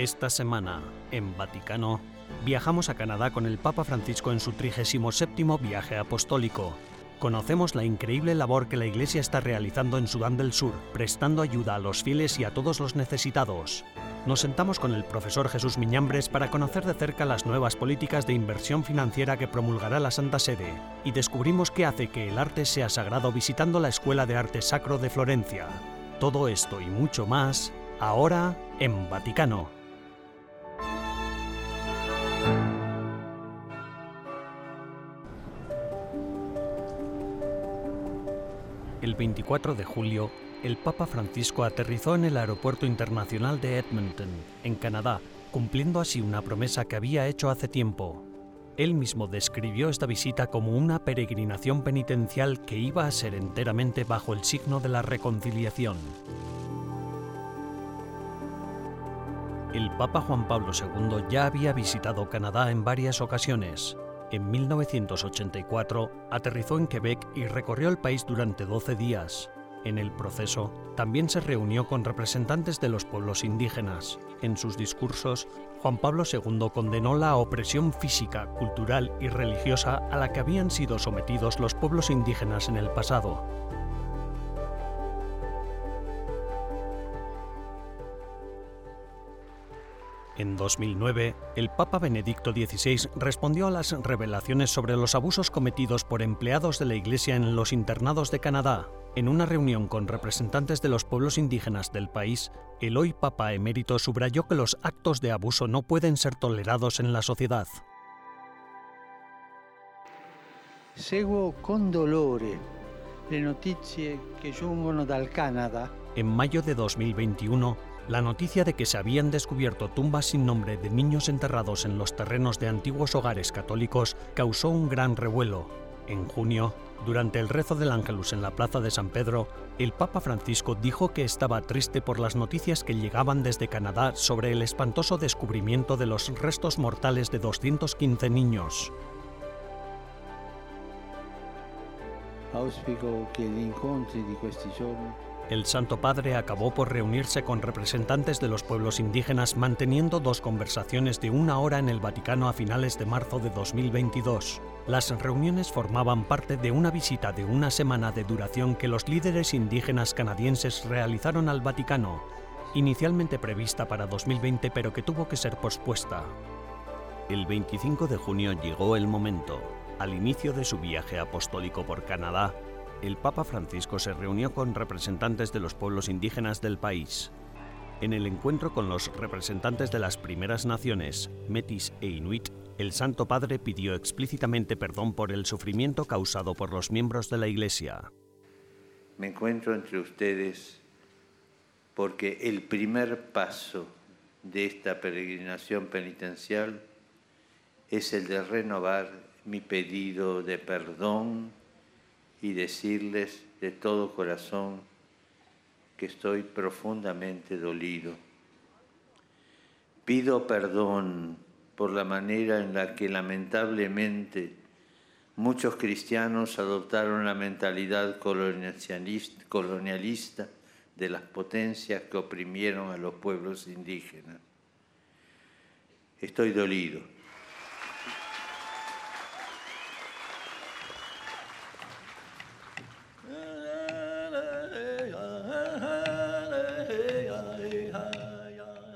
Esta semana, en Vaticano, viajamos a Canadá con el Papa Francisco en su 37 viaje apostólico. Conocemos la increíble labor que la Iglesia está realizando en Sudán del Sur, prestando ayuda a los fieles y a todos los necesitados. Nos sentamos con el profesor Jesús Miñambres para conocer de cerca las nuevas políticas de inversión financiera que promulgará la Santa Sede y descubrimos qué hace que el arte sea sagrado visitando la Escuela de Arte Sacro de Florencia. Todo esto y mucho más, ahora en Vaticano. El 24 de julio, el Papa Francisco aterrizó en el Aeropuerto Internacional de Edmonton, en Canadá, cumpliendo así una promesa que había hecho hace tiempo. Él mismo describió esta visita como una peregrinación penitencial que iba a ser enteramente bajo el signo de la reconciliación. El Papa Juan Pablo II ya había visitado Canadá en varias ocasiones, en 1984 aterrizó en Quebec y recorrió el país durante 12 días. En el proceso, también se reunió con representantes de los pueblos indígenas. En sus discursos, Juan Pablo II condenó la opresión física, cultural y religiosa a la que habían sido sometidos los pueblos indígenas en el pasado. En 2009, el Papa Benedicto XVI respondió a las revelaciones sobre los abusos cometidos por empleados de la Iglesia en los internados de Canadá. En una reunión con representantes de los pueblos indígenas del país, el hoy Papa emérito subrayó que los actos de abuso no pueden ser tolerados en la sociedad. Seguo con dolore le notizie che giungono dal Canada. En mayo de 2021, la noticia de que se habían descubierto tumbas sin nombre de niños enterrados en los terrenos de antiguos hogares católicos causó un gran revuelo. En junio, durante el rezo del Ángelus en la Plaza de San Pedro, el Papa Francisco dijo que estaba triste por las noticias que llegaban desde Canadá sobre el espantoso descubrimiento de los restos mortales de 215 niños. Auspico che gli incontri di questi giorni el Santo Padre acabó por reunirse con representantes de los pueblos indígenas manteniendo dos conversaciones de una hora en el Vaticano a finales de marzo de 2022. Las reuniones formaban parte de una visita de una semana de duración que los líderes indígenas canadienses realizaron al Vaticano, inicialmente prevista para 2020 pero que tuvo que ser pospuesta. El 25 de junio llegó el momento. Al inicio de su viaje apostólico por Canadá, el Papa Francisco se reunió con representantes de los pueblos indígenas del país. En el encuentro con los representantes de las primeras naciones, Metis e Inuit, el Santo Padre pidió explícitamente perdón por el sufrimiento causado por los miembros de la Iglesia. Me encuentro entre ustedes porque el primer paso de esta peregrinación penitencial es el de renovar mi pedido de perdón y decirles de todo corazón que estoy profundamente dolido. Pido perdón por la manera en la que lamentablemente muchos cristianos adoptaron la mentalidad colonialista de las potencias que oprimieron a los pueblos indígenas. Estoy dolido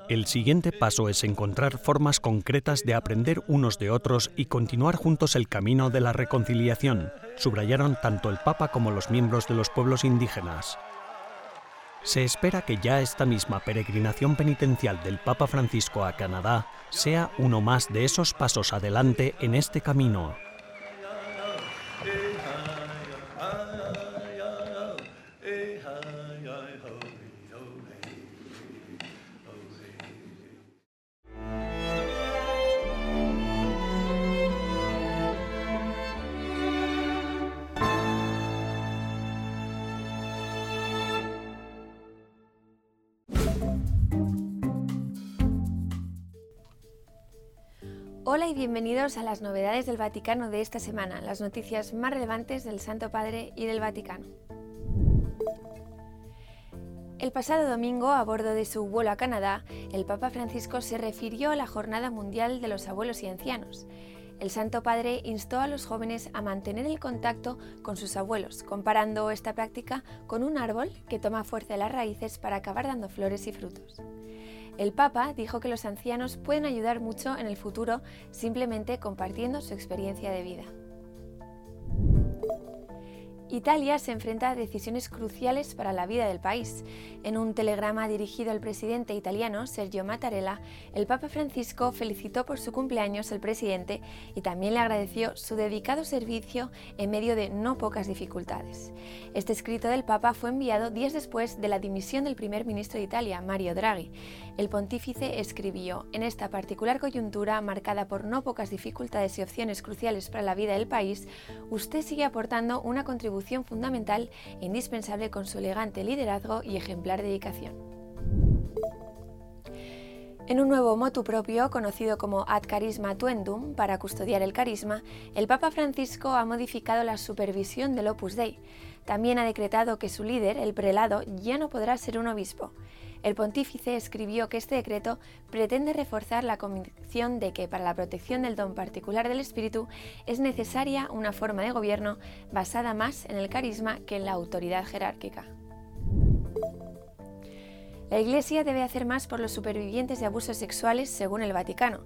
El siguiente paso es encontrar formas concretas de aprender unos de otros y continuar juntos el camino de la reconciliación, subrayaron tanto el Papa como los miembros de los pueblos indígenas. Se espera que ya esta misma peregrinación penitencial del Papa Francisco a Canadá sea uno más de esos pasos adelante en este camino. Hola y bienvenidos a las novedades del Vaticano de esta semana, las noticias más relevantes del Santo Padre y del Vaticano. El pasado domingo, a bordo de su vuelo a Canadá, el Papa Francisco se refirió a la Jornada Mundial de los Abuelos y Ancianos. El Santo Padre instó a los jóvenes a mantener el contacto con sus abuelos, comparando esta práctica con un árbol que toma fuerza de las raíces para acabar dando flores y frutos. El Papa dijo que los ancianos pueden ayudar mucho en el futuro simplemente compartiendo su experiencia de vida. Italia se enfrenta a decisiones cruciales para la vida del país. En un telegrama dirigido al presidente italiano Sergio Mattarella, el Papa Francisco felicitó por su cumpleaños al presidente y también le agradeció su dedicado servicio en medio de no pocas dificultades. Este escrito del Papa fue enviado días después de la dimisión del primer ministro de Italia, Mario Draghi. El pontífice escribió, en esta particular coyuntura marcada por no pocas dificultades y opciones cruciales para la vida del país, usted sigue aportando una contribución fundamental e indispensable con su elegante liderazgo y ejemplar dedicación. En un nuevo motu propio, conocido como Ad Carisma Tuendum, para custodiar el carisma, el Papa Francisco ha modificado la supervisión del Opus Dei. También ha decretado que su líder, el prelado, ya no podrá ser un obispo. El pontífice escribió que este decreto pretende reforzar la convicción de que para la protección del don particular del espíritu es necesaria una forma de gobierno basada más en el carisma que en la autoridad jerárquica. La Iglesia debe hacer más por los supervivientes de abusos sexuales según el Vaticano.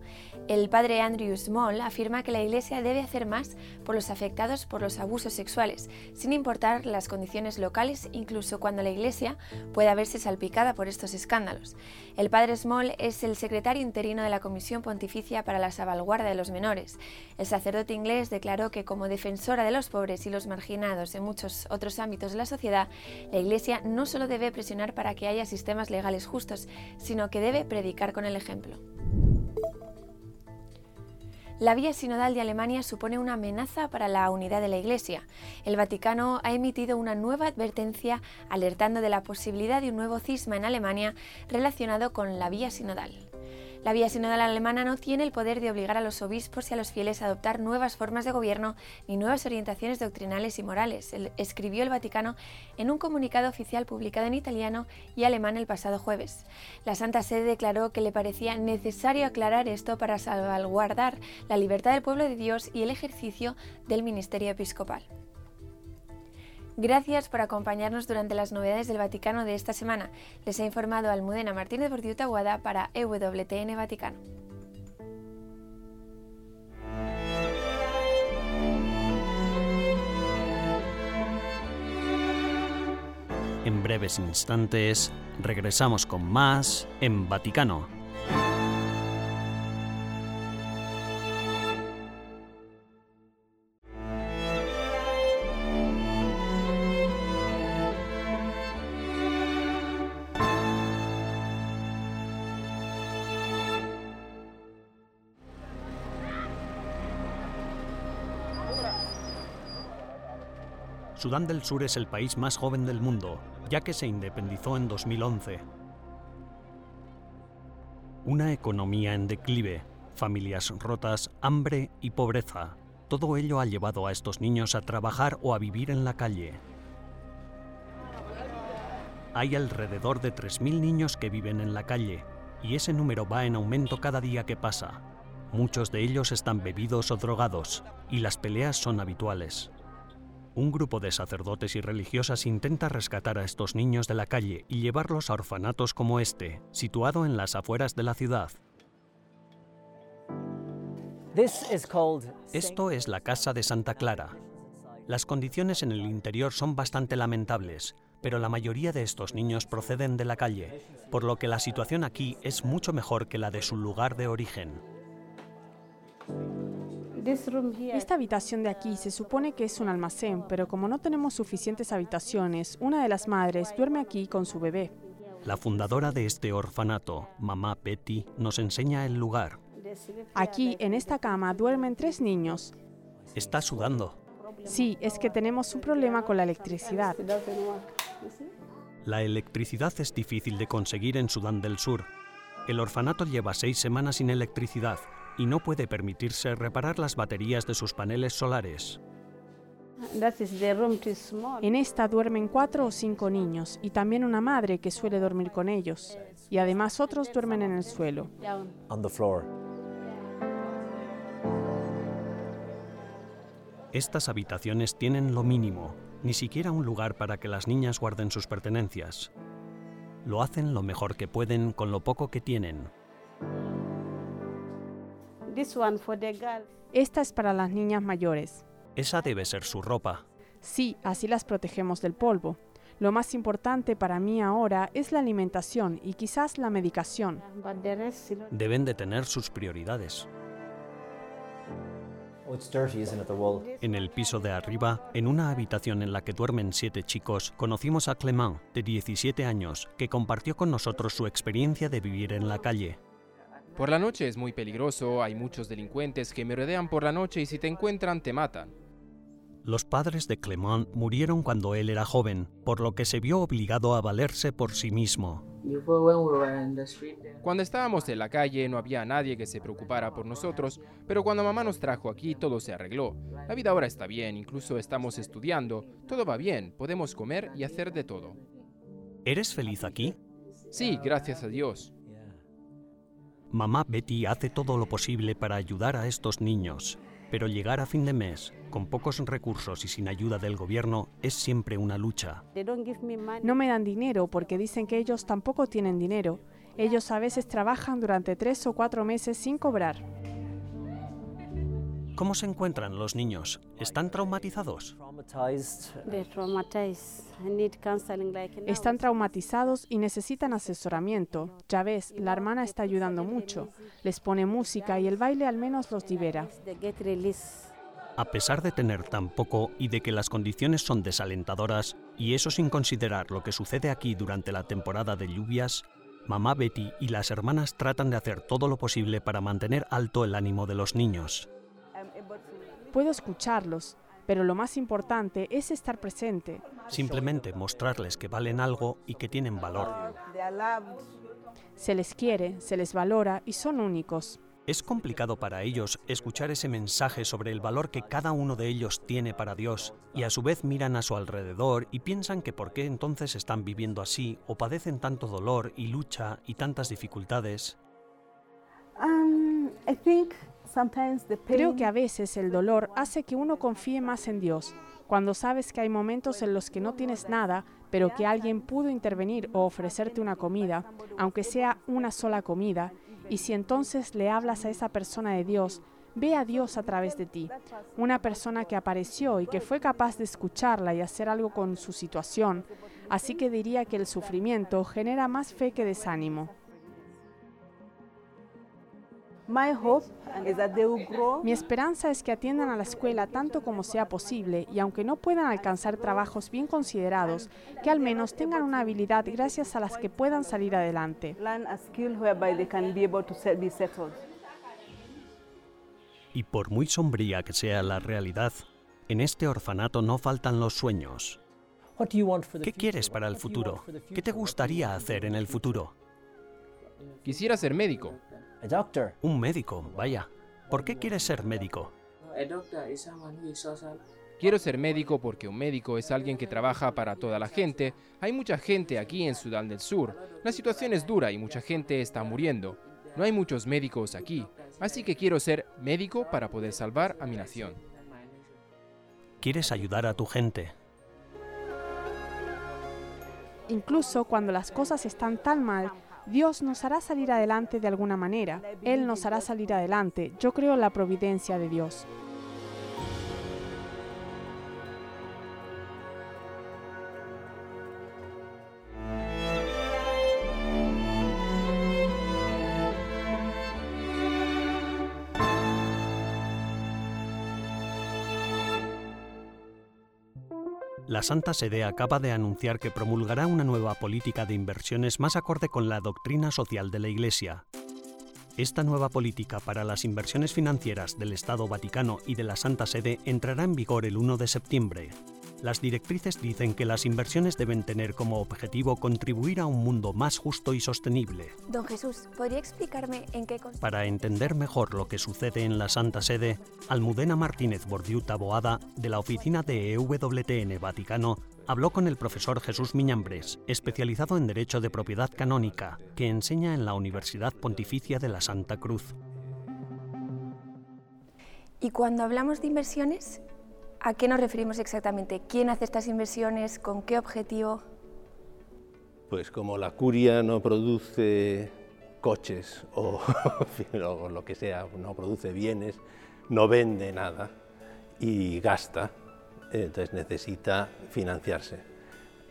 El padre Andrew Small afirma que la Iglesia debe hacer más por los afectados por los abusos sexuales, sin importar las condiciones locales, incluso cuando la Iglesia pueda verse salpicada por estos escándalos. El padre Small es el secretario interino de la Comisión Pontificia para la Salvaguarda de los Menores. El sacerdote inglés declaró que como defensora de los pobres y los marginados en muchos otros ámbitos de la sociedad, la Iglesia no solo debe presionar para que haya sistemas legales justos, sino que debe predicar con el ejemplo. La vía sinodal de Alemania supone una amenaza para la unidad de la Iglesia. El Vaticano ha emitido una nueva advertencia alertando de la posibilidad de un nuevo cisma en Alemania relacionado con la vía sinodal. La vía sinodal alemana no tiene el poder de obligar a los obispos y a los fieles a adoptar nuevas formas de gobierno ni nuevas orientaciones doctrinales y morales, escribió el Vaticano en un comunicado oficial publicado en italiano y alemán el pasado jueves. La Santa Sede declaró que le parecía necesario aclarar esto para salvaguardar la libertad del pueblo de Dios y el ejercicio del ministerio episcopal. Gracias por acompañarnos durante las novedades del Vaticano de esta semana. Les ha informado Almudena Martínez Bordiuta Guada para EWTN Vaticano. En breves instantes regresamos con más en Vaticano. Sudán del Sur es el país más joven del mundo, ya que se independizó en 2011. Una economía en declive, familias rotas, hambre y pobreza. Todo ello ha llevado a estos niños a trabajar o a vivir en la calle. Hay alrededor de 3.000 niños que viven en la calle, y ese número va en aumento cada día que pasa. Muchos de ellos están bebidos o drogados, y las peleas son habituales. Un grupo de sacerdotes y religiosas intenta rescatar a estos niños de la calle y llevarlos a orfanatos como este, situado en las afueras de la ciudad. Esto es la casa de Santa Clara. Las condiciones en el interior son bastante lamentables, pero la mayoría de estos niños proceden de la calle, por lo que la situación aquí es mucho mejor que la de su lugar de origen. Esta habitación de aquí se supone que es un almacén, pero como no tenemos suficientes habitaciones, una de las madres duerme aquí con su bebé. La fundadora de este orfanato, mamá Betty, nos enseña el lugar. Aquí, en esta cama, duermen tres niños. Está sudando. Sí, es que tenemos un problema con la electricidad. La electricidad es difícil de conseguir en Sudán del Sur. El orfanato lleva seis semanas sin electricidad y no puede permitirse reparar las baterías de sus paneles solares. En esta duermen cuatro o cinco niños y también una madre que suele dormir con ellos. Y además otros duermen en el suelo. Estas habitaciones tienen lo mínimo, ni siquiera un lugar para que las niñas guarden sus pertenencias. Lo hacen lo mejor que pueden con lo poco que tienen. Esta es para las niñas mayores. Esa debe ser su ropa. Sí, así las protegemos del polvo. Lo más importante para mí ahora es la alimentación y quizás la medicación. Deben de tener sus prioridades. En el piso de arriba, en una habitación en la que duermen siete chicos, conocimos a Clement, de 17 años, que compartió con nosotros su experiencia de vivir en la calle. Por la noche es muy peligroso, hay muchos delincuentes que me rodean por la noche y si te encuentran te matan. Los padres de Clement murieron cuando él era joven, por lo que se vio obligado a valerse por sí mismo. Cuando estábamos en la calle no había nadie que se preocupara por nosotros, pero cuando mamá nos trajo aquí todo se arregló. La vida ahora está bien, incluso estamos estudiando, todo va bien, podemos comer y hacer de todo. ¿Eres feliz aquí? Sí, gracias a Dios. Mamá Betty hace todo lo posible para ayudar a estos niños, pero llegar a fin de mes con pocos recursos y sin ayuda del gobierno es siempre una lucha. No me dan dinero porque dicen que ellos tampoco tienen dinero. Ellos a veces trabajan durante tres o cuatro meses sin cobrar. ¿Cómo se encuentran los niños? ¿Están traumatizados? Están traumatizados y necesitan asesoramiento. Ya ves, la hermana está ayudando mucho. Les pone música y el baile al menos los libera. A pesar de tener tan poco y de que las condiciones son desalentadoras, y eso sin considerar lo que sucede aquí durante la temporada de lluvias, mamá Betty y las hermanas tratan de hacer todo lo posible para mantener alto el ánimo de los niños. Puedo escucharlos, pero lo más importante es estar presente. Simplemente mostrarles que valen algo y que tienen valor. Se les quiere, se les valora y son únicos. Es complicado para ellos escuchar ese mensaje sobre el valor que cada uno de ellos tiene para Dios y a su vez miran a su alrededor y piensan que por qué entonces están viviendo así o padecen tanto dolor y lucha y tantas dificultades. Um, Creo que a veces el dolor hace que uno confíe más en Dios. Cuando sabes que hay momentos en los que no tienes nada, pero que alguien pudo intervenir o ofrecerte una comida, aunque sea una sola comida, y si entonces le hablas a esa persona de Dios, ve a Dios a través de ti. Una persona que apareció y que fue capaz de escucharla y hacer algo con su situación. Así que diría que el sufrimiento genera más fe que desánimo. Mi esperanza es que atiendan a la escuela tanto como sea posible y aunque no puedan alcanzar trabajos bien considerados, que al menos tengan una habilidad gracias a las que puedan salir adelante. Y por muy sombría que sea la realidad, en este orfanato no faltan los sueños. ¿Qué quieres para el futuro? ¿Qué te gustaría hacer en el futuro? Quisiera ser médico. Un médico, vaya. ¿Por qué quieres ser médico? Quiero ser médico porque un médico es alguien que trabaja para toda la gente. Hay mucha gente aquí en Sudán del Sur. La situación es dura y mucha gente está muriendo. No hay muchos médicos aquí, así que quiero ser médico para poder salvar a mi nación. Quieres ayudar a tu gente. Incluso cuando las cosas están tan mal, Dios nos hará salir adelante de alguna manera. Él nos hará salir adelante. Yo creo en la providencia de Dios. La Santa Sede acaba de anunciar que promulgará una nueva política de inversiones más acorde con la doctrina social de la Iglesia. Esta nueva política para las inversiones financieras del Estado Vaticano y de la Santa Sede entrará en vigor el 1 de septiembre. Las directrices dicen que las inversiones deben tener como objetivo contribuir a un mundo más justo y sostenible. Don Jesús, ¿podría explicarme en qué Para entender mejor lo que sucede en la Santa Sede, Almudena Martínez Bordiuta Boada, de la oficina de EWTN Vaticano, habló con el profesor Jesús Miñambres, especializado en Derecho de Propiedad Canónica, que enseña en la Universidad Pontificia de la Santa Cruz. Y cuando hablamos de inversiones, ¿a qué nos referimos exactamente? ¿Quién hace estas inversiones? ¿Con qué objetivo? Pues como la curia no produce coches o, o lo que sea, no produce bienes, no vende nada y gasta, entonces necesita financiarse.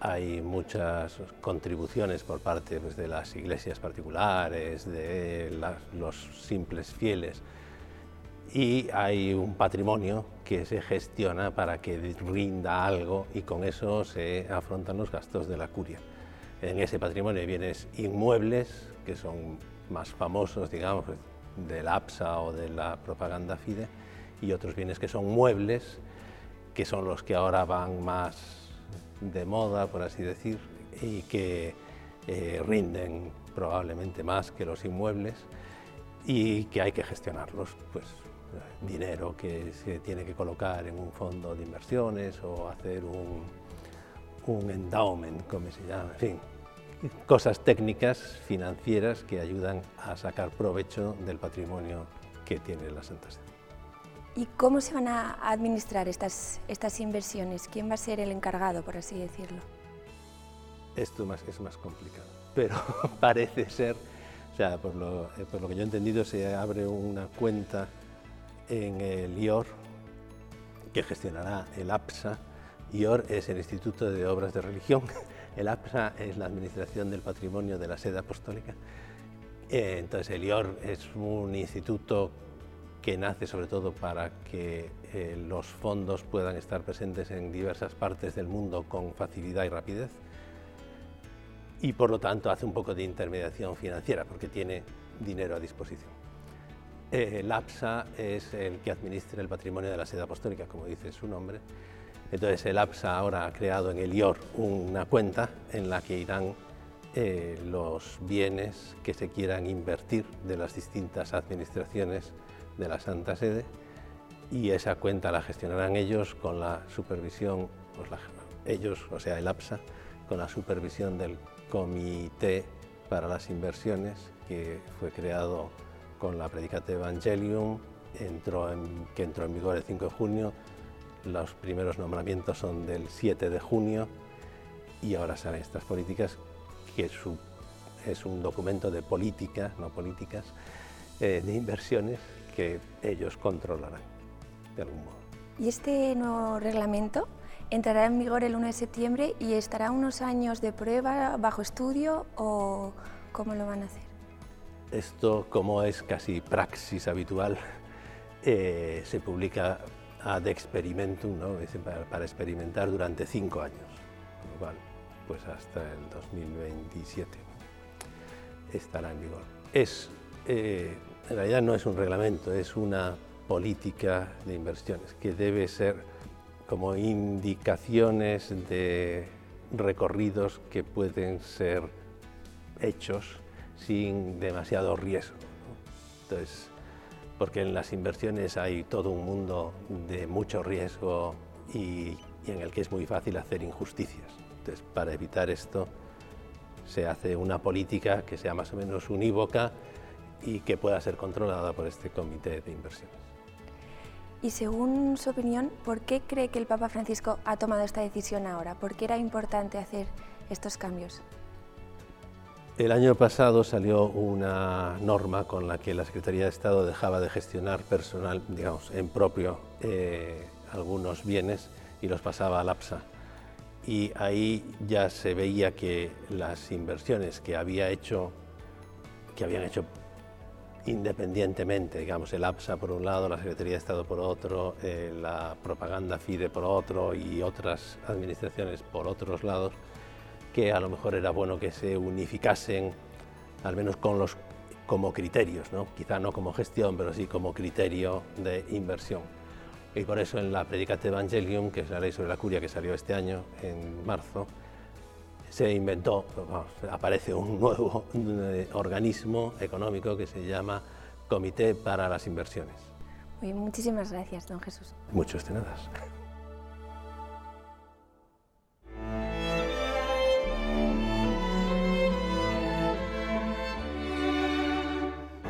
Hay muchas contribuciones por parte pues, de las iglesias particulares, de los simples fieles, y hay un patrimonio que se gestiona para que rinda algo y con eso se afrontan los gastos de la curia. En ese patrimonio hay bienes inmuebles, que son más famosos, digamos, del APSA o de la propaganda FIDE, y otros bienes que son muebles, que son los que ahora van más de moda, por así decir, y que eh, rinden probablemente más que los inmuebles y que hay que gestionarlos. Pues dinero que se tiene que colocar en un fondo de inversiones o hacer un, un endowment, como se llama, en fin, cosas técnicas financieras que ayudan a sacar provecho del patrimonio que tiene la Santa Sede. ¿Y cómo se van a administrar estas, estas inversiones? ¿Quién va a ser el encargado, por así decirlo? Esto más, es más complicado, pero parece ser, o sea, por lo, eh, por lo que yo he entendido, se abre una cuenta en el IOR, que gestionará el APSA. IOR es el Instituto de Obras de Religión, el APSA es la Administración del Patrimonio de la Sede Apostólica. Eh, entonces el IOR es un instituto que nace sobre todo para que eh, los fondos puedan estar presentes en diversas partes del mundo con facilidad y rapidez y por lo tanto hace un poco de intermediación financiera porque tiene dinero a disposición. Eh, el APSA es el que administra el patrimonio de la sede apostólica, como dice su nombre. Entonces el APSA ahora ha creado en el IOR una cuenta en la que irán eh, los bienes que se quieran invertir de las distintas administraciones de la Santa Sede y esa cuenta la gestionarán ellos con la supervisión, pues ellos, o sea, el APSA, con la supervisión del Comité para las Inversiones que fue creado con la Predicate Evangelium, entró que entró en vigor el 5 de junio, los primeros nombramientos son del 7 de junio y ahora salen estas políticas que es un, es un documento de política, no políticas, eh, de inversiones que ellos controlarán de algún modo. ¿Y este nuevo reglamento entrará en vigor el 1 de septiembre y estará unos años de prueba bajo estudio o cómo lo van a hacer? Esto, como es casi praxis habitual, eh, se publica ad experimentum, ¿no? para, para, experimentar durante cinco años, lo cual, pues hasta el 2027 estará en vigor. Es eh, en realidad no es un reglamento, es una política de inversiones que debe ser como indicaciones de recorridos que pueden ser hechos sin demasiado riesgo. Entonces, porque en las inversiones hay todo un mundo de mucho riesgo y, y en el que es muy fácil hacer injusticias. Entonces, para evitar esto, se hace una política que sea más o menos unívoca y que pueda ser controlada por este comité de inversiones. Y según su opinión, ¿por qué cree que el Papa Francisco ha tomado esta decisión ahora? ¿Por qué era importante hacer estos cambios? El año pasado salió una norma con la que la Secretaría de Estado dejaba de gestionar personal, digamos, en propio eh, algunos bienes y los pasaba al APSA. Y ahí ya se veía que las inversiones que había hecho, que habían hecho independientemente, digamos, el APSA por un lado, la Secretaría de Estado por otro, eh, la propaganda FIDE por otro y otras administraciones por otros lados, que a lo mejor era bueno que se unificasen, al menos con los, como criterios, ¿no? quizá no como gestión, pero sí como criterio de inversión. Y por eso en la Predicate Evangelium, que es la ley sobre la curia que salió este año, en marzo, se inventó, aparece un nuevo organismo económico que se llama Comité para las Inversiones. muchísimas gracias, don Jesús. Muchos de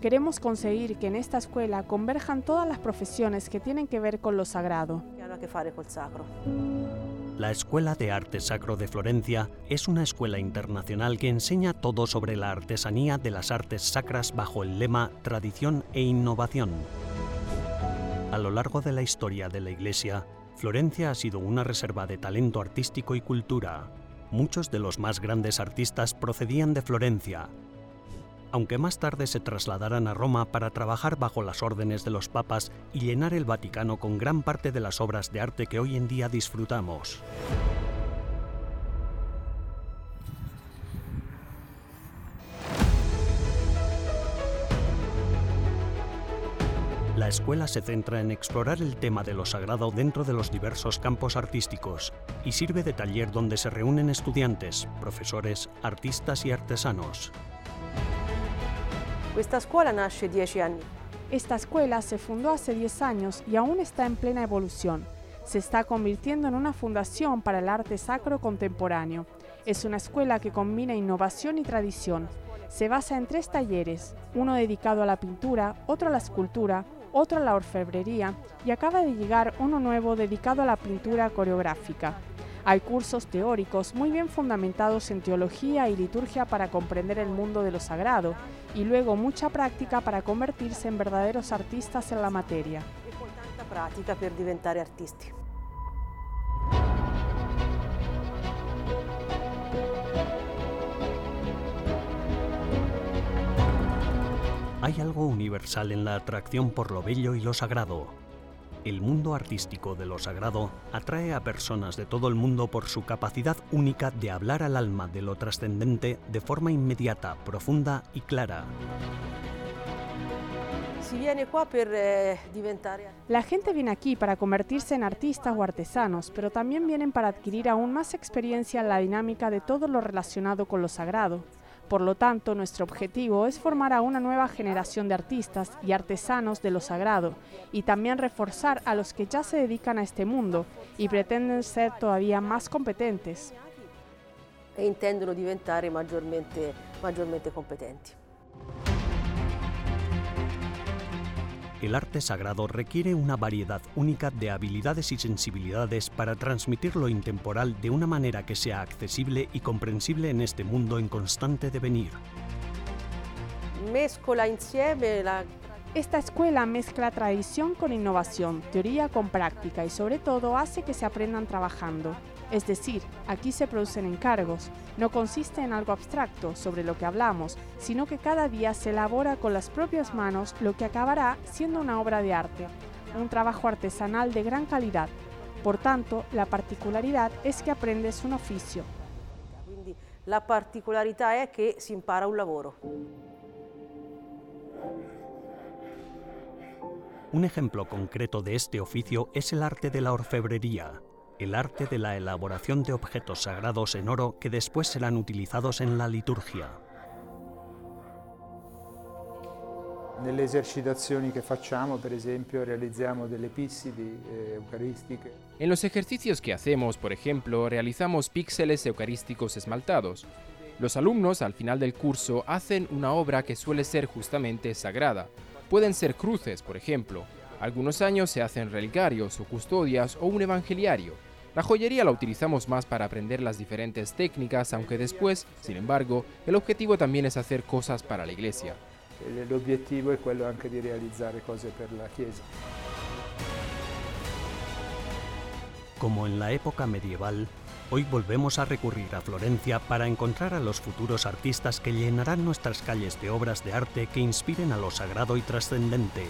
Queremos conseguir que en esta escuela converjan todas las profesiones que tienen que ver con lo sagrado. La Escuela de Arte Sacro de Florencia es una escuela internacional que enseña todo sobre la artesanía de las artes sacras bajo el lema Tradición e Innovación. A lo largo de la historia de la Iglesia, Florencia ha sido una reserva de talento artístico y cultura. Muchos de los más grandes artistas procedían de Florencia, aunque más tarde se trasladaran a Roma para trabajar bajo las órdenes de los papas y llenar el Vaticano con gran parte de las obras de arte que hoy en día disfrutamos. La escuela se centra en explorar el tema de lo sagrado dentro de los diversos campos artísticos y sirve de taller donde se reúnen estudiantes, profesores, artistas y artesanos. Esta escuela nace 10 años. Esta escuela se fundó hace 10 años y aún está en plena evolución. Se está convirtiendo en una fundación para el arte sacro contemporáneo. Es una escuela que combina innovación y tradición. Se basa en tres talleres, uno dedicado a la pintura, otro a la escultura, otro a la orfebrería y acaba de llegar uno nuevo dedicado a la pintura coreográfica. Hay cursos teóricos muy bien fundamentados en teología y liturgia para comprender el mundo de lo sagrado y luego mucha práctica para convertirse en verdaderos artistas en la materia. práctica para diventare artisti. Hay algo universal en la atracción por lo bello y lo sagrado, el mundo artístico de lo sagrado atrae a personas de todo el mundo por su capacidad única de hablar al alma de lo trascendente de forma inmediata, profunda y clara. Eh, La gente viene aquí para convertirse en artistas o artesanos, pero también vienen para adquirir aún más experiencia en la dinámica de todo lo relacionado con lo sagrado. Por lo tanto, nuestro objetivo es formar a una nueva generación de artistas y artesanos de lo sagrado y también reforzar a los que ya se dedican a este mundo y pretenden ser todavía más competentes. E intendono diventare maggiormente, maggiormente competenti. El arte sagrado requiere una variedad única de habilidades y sensibilidades para transmitir lo intemporal de una manera que sea accesible y comprensible en este mundo en constante devenir. Esta escuela mezcla tradición con innovación, teoría con práctica y sobre todo hace que se aprendan trabajando. Es decir, aquí se producen encargos. No consiste en algo abstracto sobre lo que hablamos, sino que cada día se elabora con las propias manos lo que acabará siendo una obra de arte, un trabajo artesanal de gran calidad. Por tanto, la particularidad es que aprendes un oficio. la particolaridad es que se impara un lavoro. Un ejemplo concreto de este oficio es el arte de la orfebrería, el arte de la elaboración de objetos sagrados en oro que después serán utilizados en la liturgia. Nelle esercitazioni che facciamo, per esempio, realizziamo delle pissidi eh, eucaristiche. En los ejercicios que hacemos, por ejemplo, realizamos píxeles eucarísticos esmaltados. Los alumnos al final del curso hacen una obra que suele ser justamente sagrada. Pueden ser cruces, por ejemplo, algunos años se hacen relicarios o custodias o un evangeliario. La joyería la utilizamos más para aprender las diferentes técnicas, aunque después, sin embargo, el objetivo también es hacer cosas para la iglesia. l'obiettivo è quello anche di realizzare cose per la Chiesa. Como en la época medieval, hoy volvemos a recurrir a Florencia para encontrar a los futuros artistas que llenarán nuestras calles de obras de arte que inspiren a lo sagrado y trascendente.